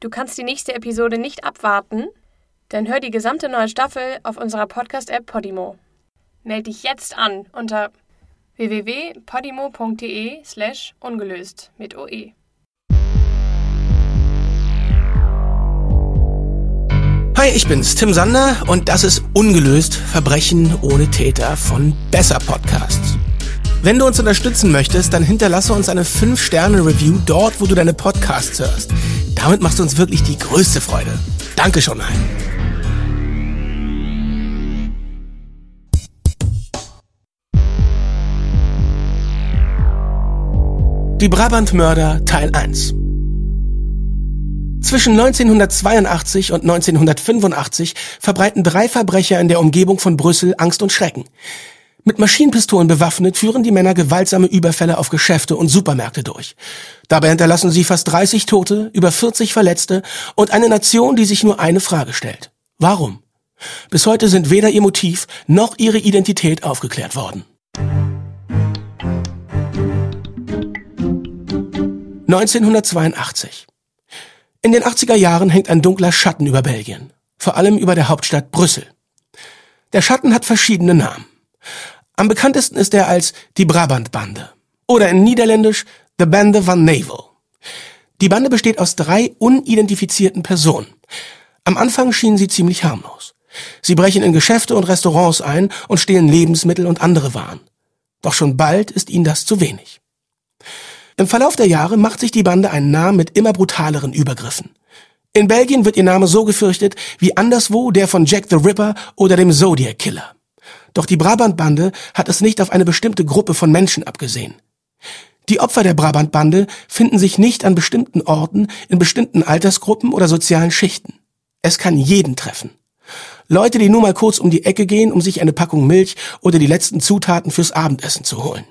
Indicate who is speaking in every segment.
Speaker 1: Du kannst die nächste Episode nicht abwarten? Dann hör die gesamte neue Staffel auf unserer Podcast-App Podimo. Meld dich jetzt an unter www.podimo.de slash ungelöst mit OE.
Speaker 2: Hi, ich bin's, Tim Sander und das ist Ungelöst Verbrechen ohne Täter von Besser Podcasts. Wenn du uns unterstützen möchtest, dann hinterlasse uns eine 5-Sterne-Review dort, wo du deine Podcasts hörst. Damit machst du uns wirklich die größte Freude. Danke schon allen. Die Brabant-Mörder Teil 1 Zwischen 1982 und 1985 verbreiten drei Verbrecher in der Umgebung von Brüssel Angst und Schrecken. Mit Maschinenpistolen bewaffnet führen die Männer gewaltsame Überfälle auf Geschäfte und Supermärkte durch. Dabei hinterlassen sie fast 30 Tote, über 40 Verletzte und eine Nation, die sich nur eine Frage stellt. Warum? Bis heute sind weder ihr Motiv noch ihre Identität aufgeklärt worden. 1982. In den 80er Jahren hängt ein dunkler Schatten über Belgien, vor allem über der Hauptstadt Brüssel. Der Schatten hat verschiedene Namen. Am bekanntesten ist er als die Brabant-Bande oder in Niederländisch The Bande van Navel. Die Bande besteht aus drei unidentifizierten Personen. Am Anfang schienen sie ziemlich harmlos. Sie brechen in Geschäfte und Restaurants ein und stehlen Lebensmittel und andere Waren. Doch schon bald ist ihnen das zu wenig. Im Verlauf der Jahre macht sich die Bande einen Namen mit immer brutaleren Übergriffen. In Belgien wird ihr Name so gefürchtet wie anderswo der von Jack the Ripper oder dem Zodiac Killer. Doch die Brabant-Bande hat es nicht auf eine bestimmte Gruppe von Menschen abgesehen. Die Opfer der Brabant-Bande finden sich nicht an bestimmten Orten, in bestimmten Altersgruppen oder sozialen Schichten. Es kann jeden treffen. Leute, die nur mal kurz um die Ecke gehen, um sich eine Packung Milch oder die letzten Zutaten fürs Abendessen zu holen.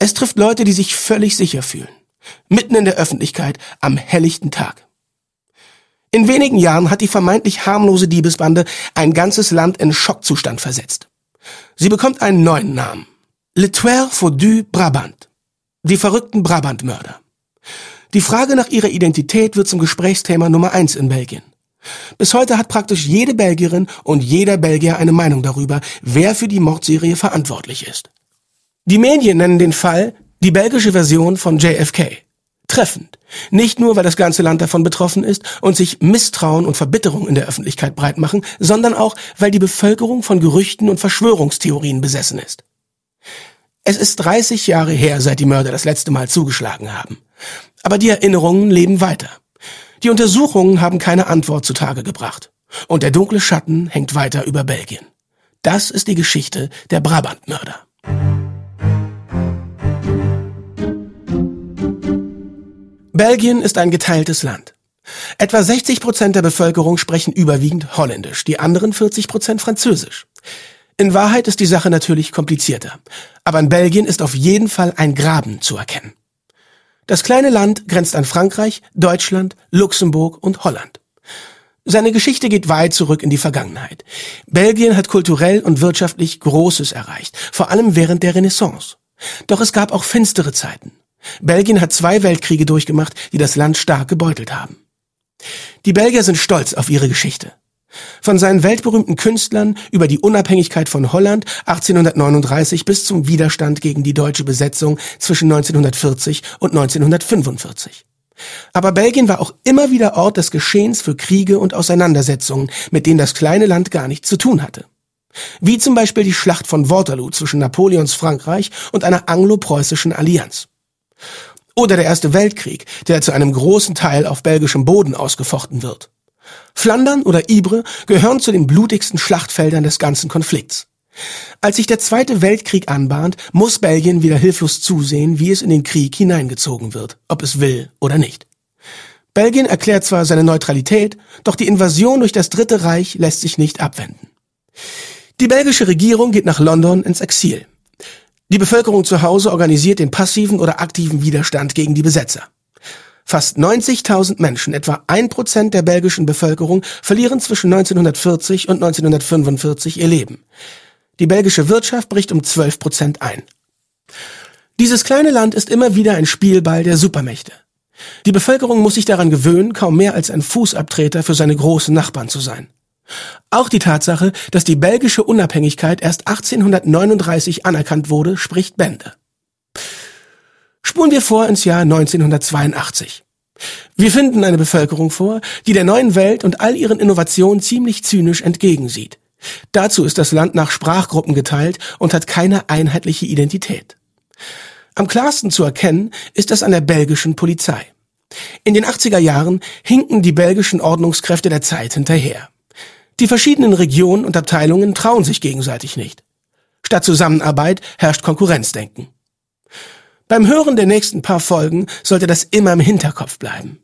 Speaker 2: Es trifft Leute, die sich völlig sicher fühlen. Mitten in der Öffentlichkeit, am helllichten Tag. In wenigen Jahren hat die vermeintlich harmlose Diebesbande ein ganzes Land in Schockzustand versetzt. Sie bekommt einen neuen Namen. Le Tueur Faudu Brabant. Die verrückten Brabant-Mörder. Die Frage nach ihrer Identität wird zum Gesprächsthema Nummer eins in Belgien. Bis heute hat praktisch jede Belgierin und jeder Belgier eine Meinung darüber, wer für die Mordserie verantwortlich ist. Die Medien nennen den Fall die belgische Version von JFK. Treffend. Nicht nur, weil das ganze Land davon betroffen ist und sich Misstrauen und Verbitterung in der Öffentlichkeit breit machen, sondern auch, weil die Bevölkerung von Gerüchten und Verschwörungstheorien besessen ist. Es ist 30 Jahre her, seit die Mörder das letzte Mal zugeschlagen haben. Aber die Erinnerungen leben weiter. Die Untersuchungen haben keine Antwort zutage gebracht. Und der dunkle Schatten hängt weiter über Belgien. Das ist die Geschichte der Brabant-Mörder. Belgien ist ein geteiltes Land. Etwa 60 Prozent der Bevölkerung sprechen überwiegend Holländisch, die anderen 40 Prozent Französisch. In Wahrheit ist die Sache natürlich komplizierter. Aber in Belgien ist auf jeden Fall ein Graben zu erkennen. Das kleine Land grenzt an Frankreich, Deutschland, Luxemburg und Holland. Seine Geschichte geht weit zurück in die Vergangenheit. Belgien hat kulturell und wirtschaftlich Großes erreicht, vor allem während der Renaissance. Doch es gab auch finstere Zeiten. Belgien hat zwei Weltkriege durchgemacht, die das Land stark gebeutelt haben. Die Belgier sind stolz auf ihre Geschichte. Von seinen weltberühmten Künstlern über die Unabhängigkeit von Holland 1839 bis zum Widerstand gegen die deutsche Besetzung zwischen 1940 und 1945. Aber Belgien war auch immer wieder Ort des Geschehens für Kriege und Auseinandersetzungen, mit denen das kleine Land gar nichts zu tun hatte. Wie zum Beispiel die Schlacht von Waterloo zwischen Napoleons Frankreich und einer anglo-preußischen Allianz. Oder der Erste Weltkrieg, der zu einem großen Teil auf belgischem Boden ausgefochten wird. Flandern oder Ypres gehören zu den blutigsten Schlachtfeldern des ganzen Konflikts. Als sich der Zweite Weltkrieg anbahnt, muss Belgien wieder hilflos zusehen, wie es in den Krieg hineingezogen wird, ob es will oder nicht. Belgien erklärt zwar seine Neutralität, doch die Invasion durch das Dritte Reich lässt sich nicht abwenden. Die belgische Regierung geht nach London ins Exil. Die Bevölkerung zu Hause organisiert den passiven oder aktiven Widerstand gegen die Besetzer. Fast 90.000 Menschen, etwa ein Prozent der belgischen Bevölkerung, verlieren zwischen 1940 und 1945 ihr Leben. Die belgische Wirtschaft bricht um 12 Prozent ein. Dieses kleine Land ist immer wieder ein Spielball der Supermächte. Die Bevölkerung muss sich daran gewöhnen, kaum mehr als ein Fußabtreter für seine großen Nachbarn zu sein. Auch die Tatsache, dass die belgische Unabhängigkeit erst 1839 anerkannt wurde, spricht Bände. Spulen wir vor ins Jahr 1982. Wir finden eine Bevölkerung vor, die der neuen Welt und all ihren Innovationen ziemlich zynisch entgegensieht. Dazu ist das Land nach Sprachgruppen geteilt und hat keine einheitliche Identität. Am klarsten zu erkennen ist das an der belgischen Polizei. In den 80er Jahren hinken die belgischen Ordnungskräfte der Zeit hinterher. Die verschiedenen Regionen und Abteilungen trauen sich gegenseitig nicht. Statt Zusammenarbeit herrscht Konkurrenzdenken. Beim Hören der nächsten paar Folgen sollte das immer im Hinterkopf bleiben.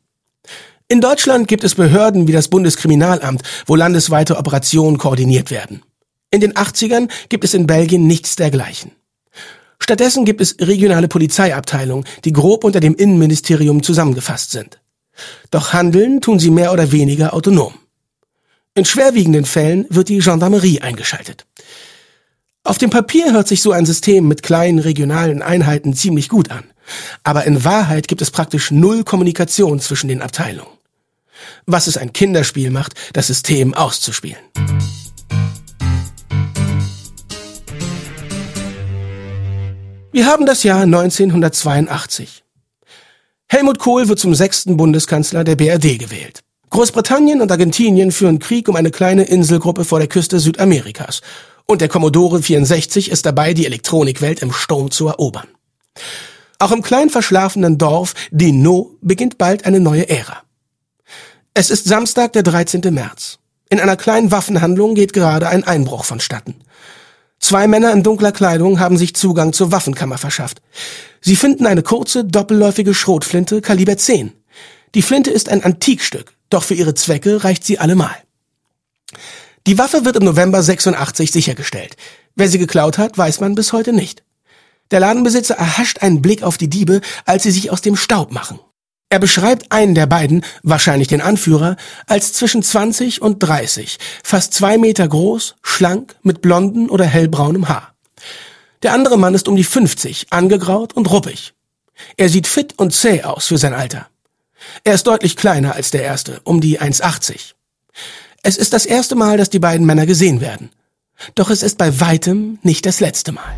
Speaker 2: In Deutschland gibt es Behörden wie das Bundeskriminalamt, wo landesweite Operationen koordiniert werden. In den 80ern gibt es in Belgien nichts dergleichen. Stattdessen gibt es regionale Polizeiabteilungen, die grob unter dem Innenministerium zusammengefasst sind. Doch handeln tun sie mehr oder weniger autonom. In schwerwiegenden Fällen wird die Gendarmerie eingeschaltet. Auf dem Papier hört sich so ein System mit kleinen regionalen Einheiten ziemlich gut an. Aber in Wahrheit gibt es praktisch null Kommunikation zwischen den Abteilungen. Was es ein Kinderspiel macht, das System auszuspielen. Wir haben das Jahr 1982. Helmut Kohl wird zum sechsten Bundeskanzler der BRD gewählt. Großbritannien und Argentinien führen Krieg um eine kleine Inselgruppe vor der Küste Südamerikas. Und der Commodore 64 ist dabei, die Elektronikwelt im Sturm zu erobern. Auch im klein verschlafenen Dorf Dino beginnt bald eine neue Ära. Es ist Samstag, der 13. März. In einer kleinen Waffenhandlung geht gerade ein Einbruch vonstatten. Zwei Männer in dunkler Kleidung haben sich Zugang zur Waffenkammer verschafft. Sie finden eine kurze, doppelläufige Schrotflinte Kaliber 10. Die Flinte ist ein Antikstück, doch für ihre Zwecke reicht sie allemal. Die Waffe wird im November 86 sichergestellt. Wer sie geklaut hat, weiß man bis heute nicht. Der Ladenbesitzer erhascht einen Blick auf die Diebe, als sie sich aus dem Staub machen. Er beschreibt einen der beiden, wahrscheinlich den Anführer, als zwischen 20 und 30, fast zwei Meter groß, schlank, mit blonden oder hellbraunem Haar. Der andere Mann ist um die 50, angegraut und ruppig. Er sieht fit und zäh aus für sein Alter. Er ist deutlich kleiner als der erste, um die 1,80. Es ist das erste Mal, dass die beiden Männer gesehen werden. Doch es ist bei weitem nicht das letzte Mal.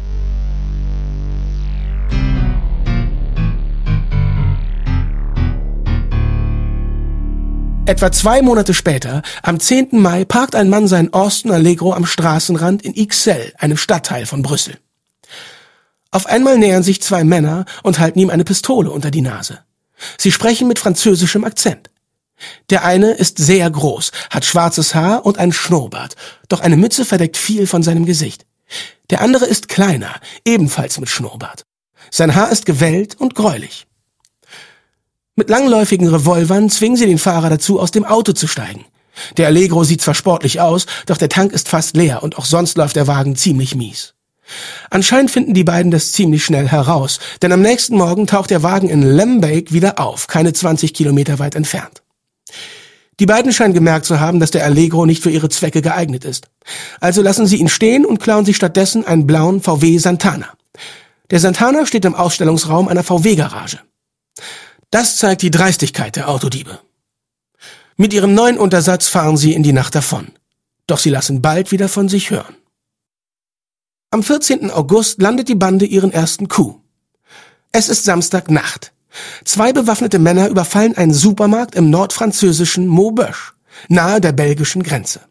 Speaker 2: Etwa zwei Monate später, am 10. Mai, parkt ein Mann sein Austin Allegro am Straßenrand in Ixelles, einem Stadtteil von Brüssel. Auf einmal nähern sich zwei Männer und halten ihm eine Pistole unter die Nase. Sie sprechen mit französischem Akzent. Der eine ist sehr groß, hat schwarzes Haar und einen Schnurrbart, doch eine Mütze verdeckt viel von seinem Gesicht. Der andere ist kleiner, ebenfalls mit Schnurrbart. Sein Haar ist gewellt und gräulich. Mit langläufigen Revolvern zwingen sie den Fahrer dazu, aus dem Auto zu steigen. Der Allegro sieht zwar sportlich aus, doch der Tank ist fast leer und auch sonst läuft der Wagen ziemlich mies. Anscheinend finden die beiden das ziemlich schnell heraus, denn am nächsten Morgen taucht der Wagen in Lembeek wieder auf, keine 20 Kilometer weit entfernt. Die beiden scheinen gemerkt zu haben, dass der Allegro nicht für ihre Zwecke geeignet ist. Also lassen sie ihn stehen und klauen sich stattdessen einen blauen VW Santana. Der Santana steht im Ausstellungsraum einer VW-Garage. Das zeigt die Dreistigkeit der Autodiebe. Mit ihrem neuen Untersatz fahren sie in die Nacht davon. Doch sie lassen bald wieder von sich hören. Am 14. August landet die Bande ihren ersten Coup. Es ist Samstagnacht. Zwei bewaffnete Männer überfallen einen Supermarkt im nordfranzösischen Maubeuge, nahe der belgischen Grenze.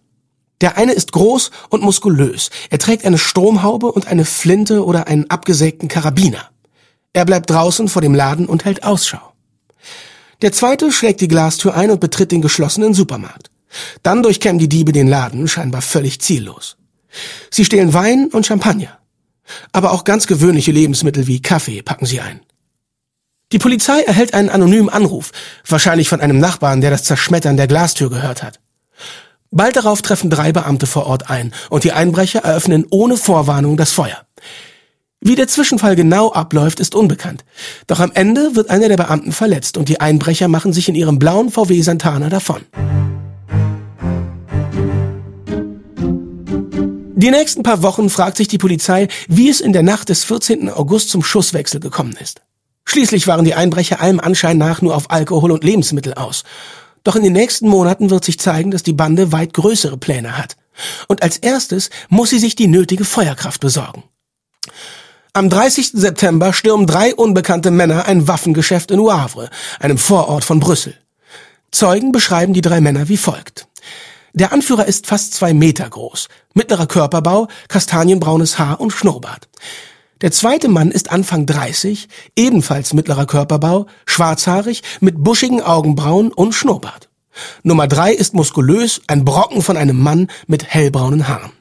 Speaker 2: Der eine ist groß und muskulös. Er trägt eine Stromhaube und eine Flinte oder einen abgesägten Karabiner. Er bleibt draußen vor dem Laden und hält Ausschau. Der zweite schlägt die Glastür ein und betritt den geschlossenen Supermarkt. Dann durchkämmen die Diebe den Laden, scheinbar völlig ziellos. Sie stehlen Wein und Champagner. Aber auch ganz gewöhnliche Lebensmittel wie Kaffee packen sie ein. Die Polizei erhält einen anonymen Anruf, wahrscheinlich von einem Nachbarn, der das Zerschmettern der Glastür gehört hat. Bald darauf treffen drei Beamte vor Ort ein und die Einbrecher eröffnen ohne Vorwarnung das Feuer. Wie der Zwischenfall genau abläuft, ist unbekannt. Doch am Ende wird einer der Beamten verletzt und die Einbrecher machen sich in ihrem blauen VW Santana davon. Die nächsten paar Wochen fragt sich die Polizei, wie es in der Nacht des 14. August zum Schusswechsel gekommen ist. Schließlich waren die Einbrecher allem Anschein nach nur auf Alkohol und Lebensmittel aus. Doch in den nächsten Monaten wird sich zeigen, dass die Bande weit größere Pläne hat. Und als erstes muss sie sich die nötige Feuerkraft besorgen. Am 30. September stürmen drei unbekannte Männer ein Waffengeschäft in Wavre, einem Vorort von Brüssel. Zeugen beschreiben die drei Männer wie folgt. Der Anführer ist fast zwei Meter groß, mittlerer Körperbau, kastanienbraunes Haar und Schnurrbart. Der zweite Mann ist Anfang 30, ebenfalls mittlerer Körperbau, schwarzhaarig, mit buschigen Augenbrauen und Schnurrbart. Nummer drei ist muskulös, ein Brocken von einem Mann mit hellbraunen Haaren.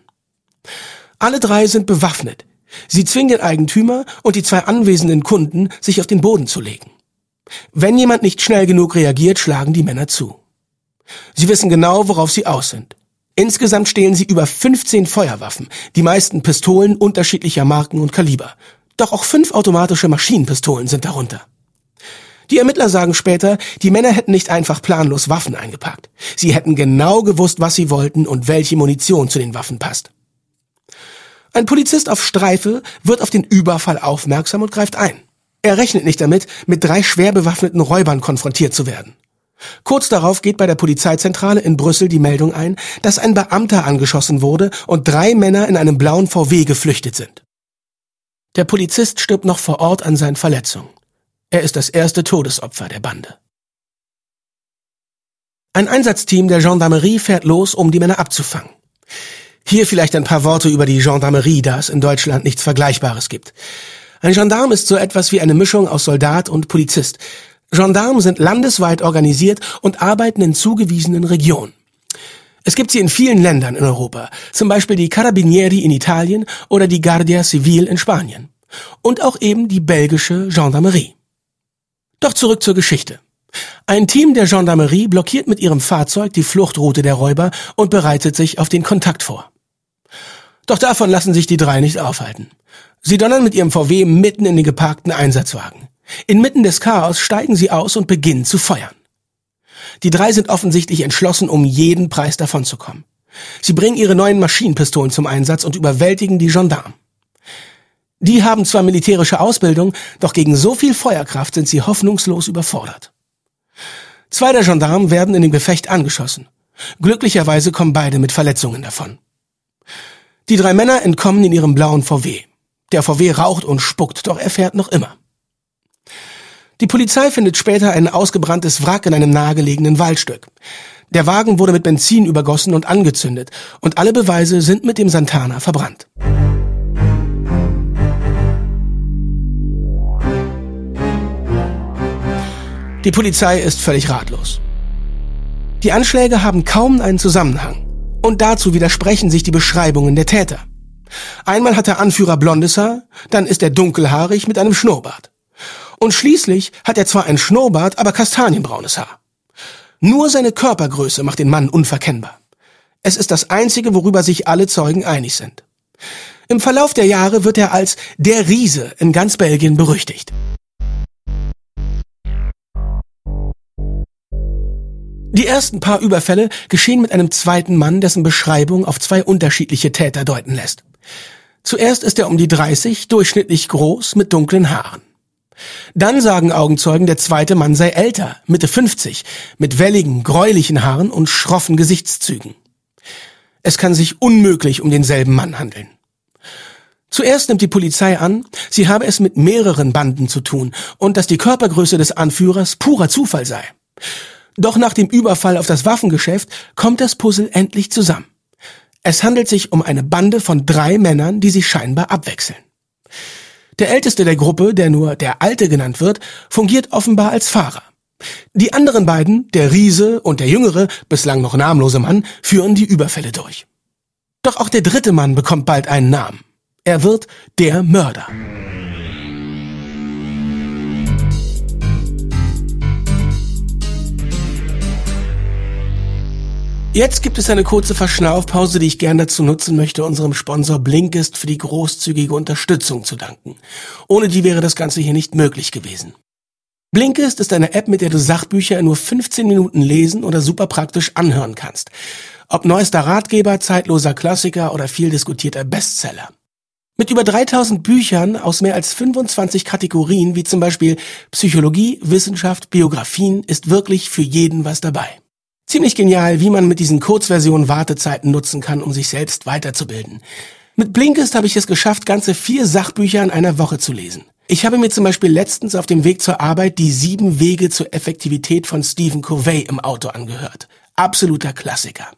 Speaker 2: Alle drei sind bewaffnet. Sie zwingen den Eigentümer und die zwei anwesenden Kunden, sich auf den Boden zu legen. Wenn jemand nicht schnell genug reagiert, schlagen die Männer zu. Sie wissen genau, worauf sie aus sind. Insgesamt stehlen sie über 15 Feuerwaffen, die meisten Pistolen unterschiedlicher Marken und Kaliber. Doch auch fünf automatische Maschinenpistolen sind darunter. Die Ermittler sagen später, die Männer hätten nicht einfach planlos Waffen eingepackt. Sie hätten genau gewusst, was sie wollten und welche Munition zu den Waffen passt. Ein Polizist auf Streife wird auf den Überfall aufmerksam und greift ein. Er rechnet nicht damit, mit drei schwer bewaffneten Räubern konfrontiert zu werden. Kurz darauf geht bei der Polizeizentrale in Brüssel die Meldung ein, dass ein Beamter angeschossen wurde und drei Männer in einem blauen VW geflüchtet sind. Der Polizist stirbt noch vor Ort an seinen Verletzungen. Er ist das erste Todesopfer der Bande. Ein Einsatzteam der Gendarmerie fährt los, um die Männer abzufangen. Hier vielleicht ein paar Worte über die Gendarmerie, da es in Deutschland nichts Vergleichbares gibt. Ein Gendarm ist so etwas wie eine Mischung aus Soldat und Polizist. Gendarmen sind landesweit organisiert und arbeiten in zugewiesenen Regionen. Es gibt sie in vielen Ländern in Europa, zum Beispiel die Carabinieri in Italien oder die Guardia Civil in Spanien. Und auch eben die belgische Gendarmerie. Doch zurück zur Geschichte. Ein Team der Gendarmerie blockiert mit ihrem Fahrzeug die Fluchtroute der Räuber und bereitet sich auf den Kontakt vor. Doch davon lassen sich die drei nicht aufhalten. Sie donnern mit ihrem VW mitten in den geparkten Einsatzwagen. Inmitten des Chaos steigen sie aus und beginnen zu feuern. Die drei sind offensichtlich entschlossen, um jeden Preis davonzukommen. Sie bringen ihre neuen Maschinenpistolen zum Einsatz und überwältigen die Gendarmen. Die haben zwar militärische Ausbildung, doch gegen so viel Feuerkraft sind sie hoffnungslos überfordert. Zwei der Gendarmen werden in dem Gefecht angeschossen. Glücklicherweise kommen beide mit Verletzungen davon. Die drei Männer entkommen in ihrem blauen VW. Der VW raucht und spuckt, doch er fährt noch immer. Die Polizei findet später ein ausgebranntes Wrack in einem nahegelegenen Waldstück. Der Wagen wurde mit Benzin übergossen und angezündet und alle Beweise sind mit dem Santana verbrannt. Die Polizei ist völlig ratlos. Die Anschläge haben kaum einen Zusammenhang. Und dazu widersprechen sich die Beschreibungen der Täter. Einmal hat der Anführer blondes Haar, dann ist er dunkelhaarig mit einem Schnurrbart. Und schließlich hat er zwar ein Schnurrbart, aber kastanienbraunes Haar. Nur seine Körpergröße macht den Mann unverkennbar. Es ist das Einzige, worüber sich alle Zeugen einig sind. Im Verlauf der Jahre wird er als der Riese in ganz Belgien berüchtigt. Die ersten paar Überfälle geschehen mit einem zweiten Mann, dessen Beschreibung auf zwei unterschiedliche Täter deuten lässt. Zuerst ist er um die 30, durchschnittlich groß, mit dunklen Haaren. Dann sagen Augenzeugen, der zweite Mann sei älter, Mitte 50, mit welligen, gräulichen Haaren und schroffen Gesichtszügen. Es kann sich unmöglich um denselben Mann handeln. Zuerst nimmt die Polizei an, sie habe es mit mehreren Banden zu tun und dass die Körpergröße des Anführers purer Zufall sei. Doch nach dem Überfall auf das Waffengeschäft kommt das Puzzle endlich zusammen. Es handelt sich um eine Bande von drei Männern, die sich scheinbar abwechseln. Der älteste der Gruppe, der nur der Alte genannt wird, fungiert offenbar als Fahrer. Die anderen beiden, der Riese und der jüngere, bislang noch namenlose Mann, führen die Überfälle durch. Doch auch der dritte Mann bekommt bald einen Namen. Er wird der Mörder. Jetzt gibt es eine kurze Verschnaufpause, die ich gerne dazu nutzen möchte, unserem Sponsor Blinkist für die großzügige Unterstützung zu danken. Ohne die wäre das Ganze hier nicht möglich gewesen. Blinkist ist eine App, mit der du Sachbücher in nur 15 Minuten lesen oder super praktisch anhören kannst. Ob neuester Ratgeber, zeitloser Klassiker oder viel diskutierter Bestseller. Mit über 3000 Büchern aus mehr als 25 Kategorien, wie zum Beispiel Psychologie, Wissenschaft, Biografien, ist wirklich für jeden was dabei. Ziemlich genial, wie man mit diesen Kurzversionen Wartezeiten nutzen kann, um sich selbst weiterzubilden. Mit Blinkist habe ich es geschafft, ganze vier Sachbücher in einer Woche zu lesen. Ich habe mir zum Beispiel letztens auf dem Weg zur Arbeit die sieben Wege zur Effektivität von Stephen Covey im Auto angehört. Absoluter Klassiker.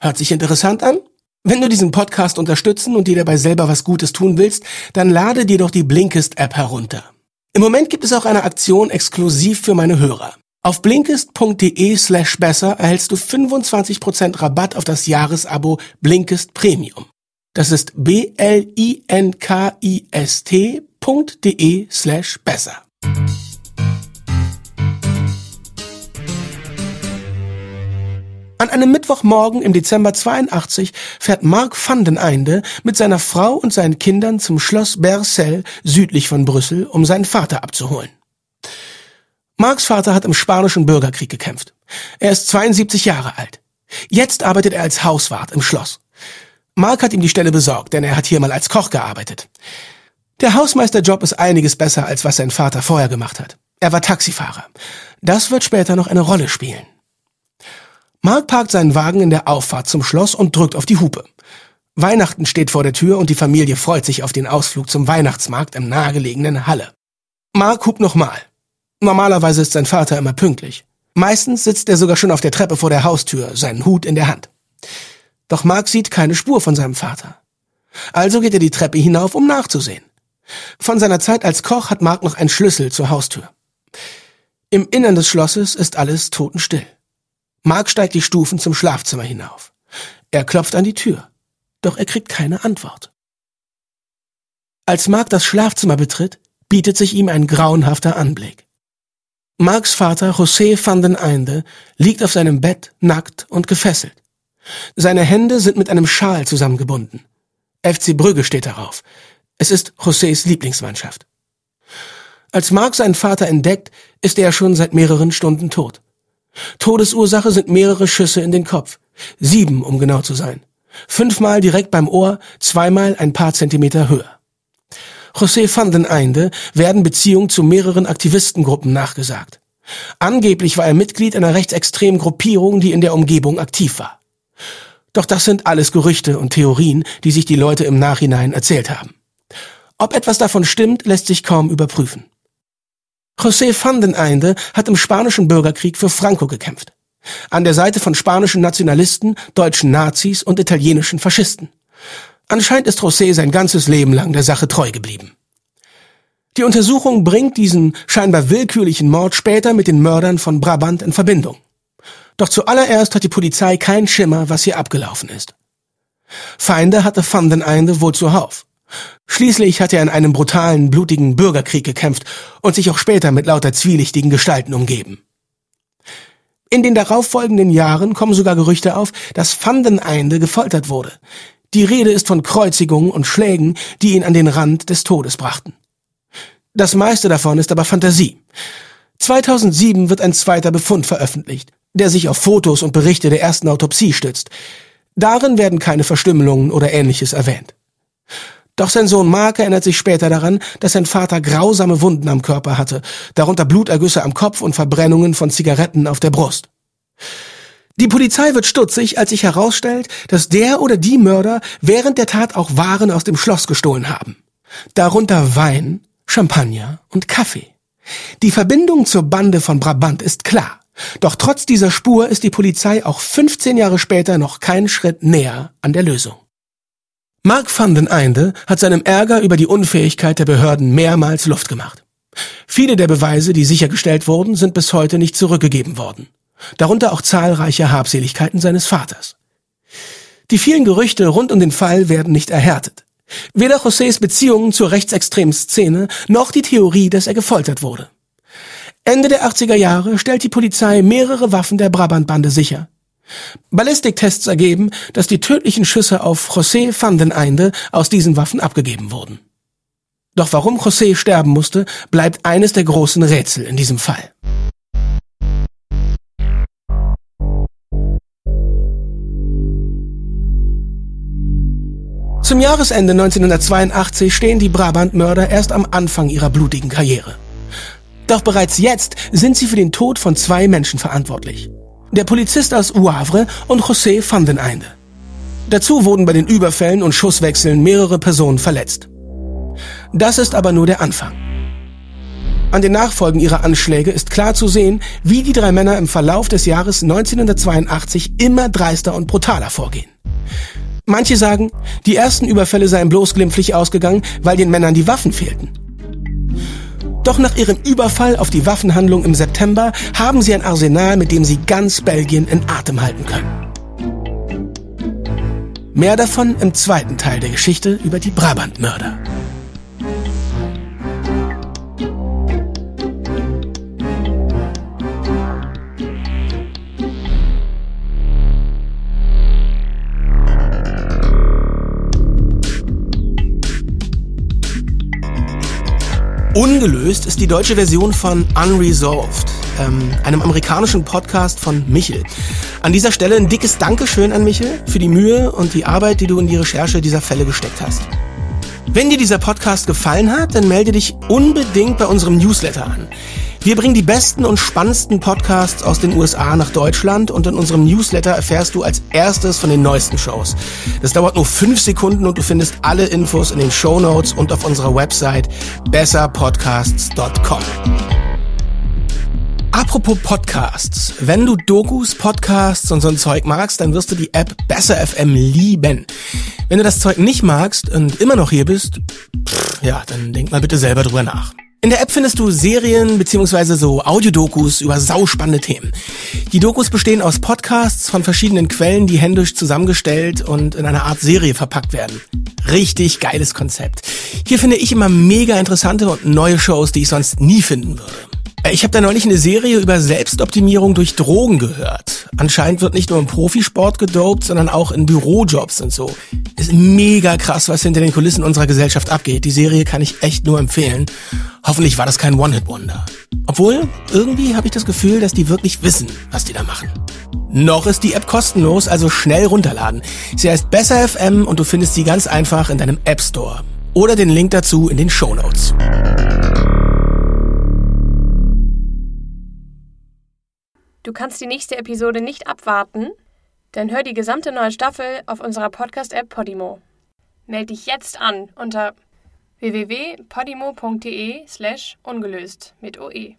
Speaker 2: Hört sich interessant an? Wenn du diesen Podcast unterstützen und dir dabei selber was Gutes tun willst, dann lade dir doch die Blinkist-App herunter. Im Moment gibt es auch eine Aktion exklusiv für meine Hörer. Auf blinkist.de slash besser erhältst du 25% Rabatt auf das Jahresabo Blinkist Premium. Das ist b-l-i-n-k-i-s-t.de slash besser. An einem Mittwochmorgen im Dezember 82 fährt Mark van den Einde mit seiner Frau und seinen Kindern zum Schloss Bercel südlich von Brüssel, um seinen Vater abzuholen. Marks Vater hat im spanischen Bürgerkrieg gekämpft. Er ist 72 Jahre alt. Jetzt arbeitet er als Hauswart im Schloss. Mark hat ihm die Stelle besorgt, denn er hat hier mal als Koch gearbeitet. Der Hausmeisterjob ist einiges besser, als was sein Vater vorher gemacht hat. Er war Taxifahrer. Das wird später noch eine Rolle spielen. Mark parkt seinen Wagen in der Auffahrt zum Schloss und drückt auf die Hupe. Weihnachten steht vor der Tür und die Familie freut sich auf den Ausflug zum Weihnachtsmarkt im nahegelegenen Halle. Mark hupt nochmal. Normalerweise ist sein Vater immer pünktlich. Meistens sitzt er sogar schon auf der Treppe vor der Haustür, seinen Hut in der Hand. Doch Mark sieht keine Spur von seinem Vater. Also geht er die Treppe hinauf, um nachzusehen. Von seiner Zeit als Koch hat Mark noch einen Schlüssel zur Haustür. Im Innern des Schlosses ist alles totenstill. Mark steigt die Stufen zum Schlafzimmer hinauf. Er klopft an die Tür, doch er kriegt keine Antwort. Als Mark das Schlafzimmer betritt, bietet sich ihm ein grauenhafter Anblick. Marks Vater José van den Einde liegt auf seinem Bett nackt und gefesselt. Seine Hände sind mit einem Schal zusammengebunden. FC Brügge steht darauf. Es ist Josés Lieblingsmannschaft. Als Mark seinen Vater entdeckt, ist er schon seit mehreren Stunden tot. Todesursache sind mehrere Schüsse in den Kopf. Sieben, um genau zu sein. Fünfmal direkt beim Ohr, zweimal ein paar Zentimeter höher. José van den Einde werden Beziehungen zu mehreren Aktivistengruppen nachgesagt. Angeblich war er Mitglied einer rechtsextremen Gruppierung, die in der Umgebung aktiv war. Doch das sind alles Gerüchte und Theorien, die sich die Leute im Nachhinein erzählt haben. Ob etwas davon stimmt, lässt sich kaum überprüfen. José van den Einde hat im spanischen Bürgerkrieg für Franco gekämpft. An der Seite von spanischen Nationalisten, deutschen Nazis und italienischen Faschisten. Anscheinend ist José sein ganzes Leben lang der Sache treu geblieben. Die Untersuchung bringt diesen scheinbar willkürlichen Mord später mit den Mördern von Brabant in Verbindung. Doch zuallererst hat die Polizei keinen Schimmer, was hier abgelaufen ist. Feinde hatte Van den Einde wohl zuhauf. Schließlich hat er in einem brutalen, blutigen Bürgerkrieg gekämpft und sich auch später mit lauter zwielichtigen Gestalten umgeben. In den darauffolgenden Jahren kommen sogar Gerüchte auf, dass Van den Einde gefoltert wurde. Die Rede ist von Kreuzigungen und Schlägen, die ihn an den Rand des Todes brachten. Das meiste davon ist aber Fantasie. 2007 wird ein zweiter Befund veröffentlicht, der sich auf Fotos und Berichte der ersten Autopsie stützt. Darin werden keine Verstümmelungen oder ähnliches erwähnt. Doch sein Sohn Mark erinnert sich später daran, dass sein Vater grausame Wunden am Körper hatte, darunter Blutergüsse am Kopf und Verbrennungen von Zigaretten auf der Brust. Die Polizei wird stutzig, als sich herausstellt, dass der oder die Mörder während der Tat auch Waren aus dem Schloss gestohlen haben. Darunter Wein, Champagner und Kaffee. Die Verbindung zur Bande von Brabant ist klar. Doch trotz dieser Spur ist die Polizei auch 15 Jahre später noch keinen Schritt näher an der Lösung. Mark van den Einde hat seinem Ärger über die Unfähigkeit der Behörden mehrmals Luft gemacht. Viele der Beweise, die sichergestellt wurden, sind bis heute nicht zurückgegeben worden. Darunter auch zahlreiche Habseligkeiten seines Vaters. Die vielen Gerüchte rund um den Fall werden nicht erhärtet. Weder Josés Beziehungen zur rechtsextremen Szene noch die Theorie, dass er gefoltert wurde. Ende der 80er Jahre stellt die Polizei mehrere Waffen der Brabantbande sicher. Ballistiktests ergeben, dass die tödlichen Schüsse auf José van den Einde aus diesen Waffen abgegeben wurden. Doch warum José sterben musste, bleibt eines der großen Rätsel in diesem Fall. Zum Jahresende 1982 stehen die Brabant-Mörder erst am Anfang ihrer blutigen Karriere. Doch bereits jetzt sind sie für den Tod von zwei Menschen verantwortlich. Der Polizist aus Uavre und José van den Einde. Dazu wurden bei den Überfällen und Schusswechseln mehrere Personen verletzt. Das ist aber nur der Anfang. An den Nachfolgen ihrer Anschläge ist klar zu sehen, wie die drei Männer im Verlauf des Jahres 1982 immer dreister und brutaler vorgehen. Manche sagen, die ersten Überfälle seien bloß glimpflich ausgegangen, weil den Männern die Waffen fehlten. Doch nach ihrem Überfall auf die Waffenhandlung im September haben sie ein Arsenal, mit dem sie ganz Belgien in Atem halten können. Mehr davon im zweiten Teil der Geschichte über die Brabant-Mörder. Ungelöst ist die deutsche Version von Unresolved, ähm, einem amerikanischen Podcast von Michel. An dieser Stelle ein dickes Dankeschön an Michel für die Mühe und die Arbeit, die du in die Recherche dieser Fälle gesteckt hast. Wenn dir dieser Podcast gefallen hat, dann melde dich unbedingt bei unserem Newsletter an. Wir bringen die besten und spannendsten Podcasts aus den USA nach Deutschland und in unserem Newsletter erfährst du als erstes von den neuesten Shows. Das dauert nur fünf Sekunden und du findest alle Infos in den Show Notes und auf unserer Website besserpodcasts.com. Apropos Podcasts. Wenn du Dokus, Podcasts und so ein Zeug magst, dann wirst du die App Besser FM lieben. Wenn du das Zeug nicht magst und immer noch hier bist, pff, ja, dann denk mal bitte selber drüber nach. In der App findest du Serien bzw. so Audiodokus über sauspannende Themen. Die Dokus bestehen aus Podcasts von verschiedenen Quellen, die händisch zusammengestellt und in einer Art Serie verpackt werden. Richtig geiles Konzept. Hier finde ich immer mega interessante und neue Shows, die ich sonst nie finden würde. Ich habe da neulich eine Serie über Selbstoptimierung durch Drogen gehört. Anscheinend wird nicht nur im Profisport gedopt, sondern auch in Bürojobs und so. Ist mega krass, was hinter den Kulissen unserer Gesellschaft abgeht. Die Serie kann ich echt nur empfehlen. Hoffentlich war das kein One-Hit-Wonder. Obwohl, irgendwie habe ich das Gefühl, dass die wirklich wissen, was die da machen. Noch ist die App kostenlos, also schnell runterladen. Sie heißt Besser FM und du findest sie ganz einfach in deinem App Store. Oder den Link dazu in den Show Notes.
Speaker 1: Du kannst die nächste Episode nicht abwarten? Dann hör die gesamte neue Staffel auf unserer Podcast-App Podimo. Meld dich jetzt an unter www.podimo.de slash ungelöst mit OE.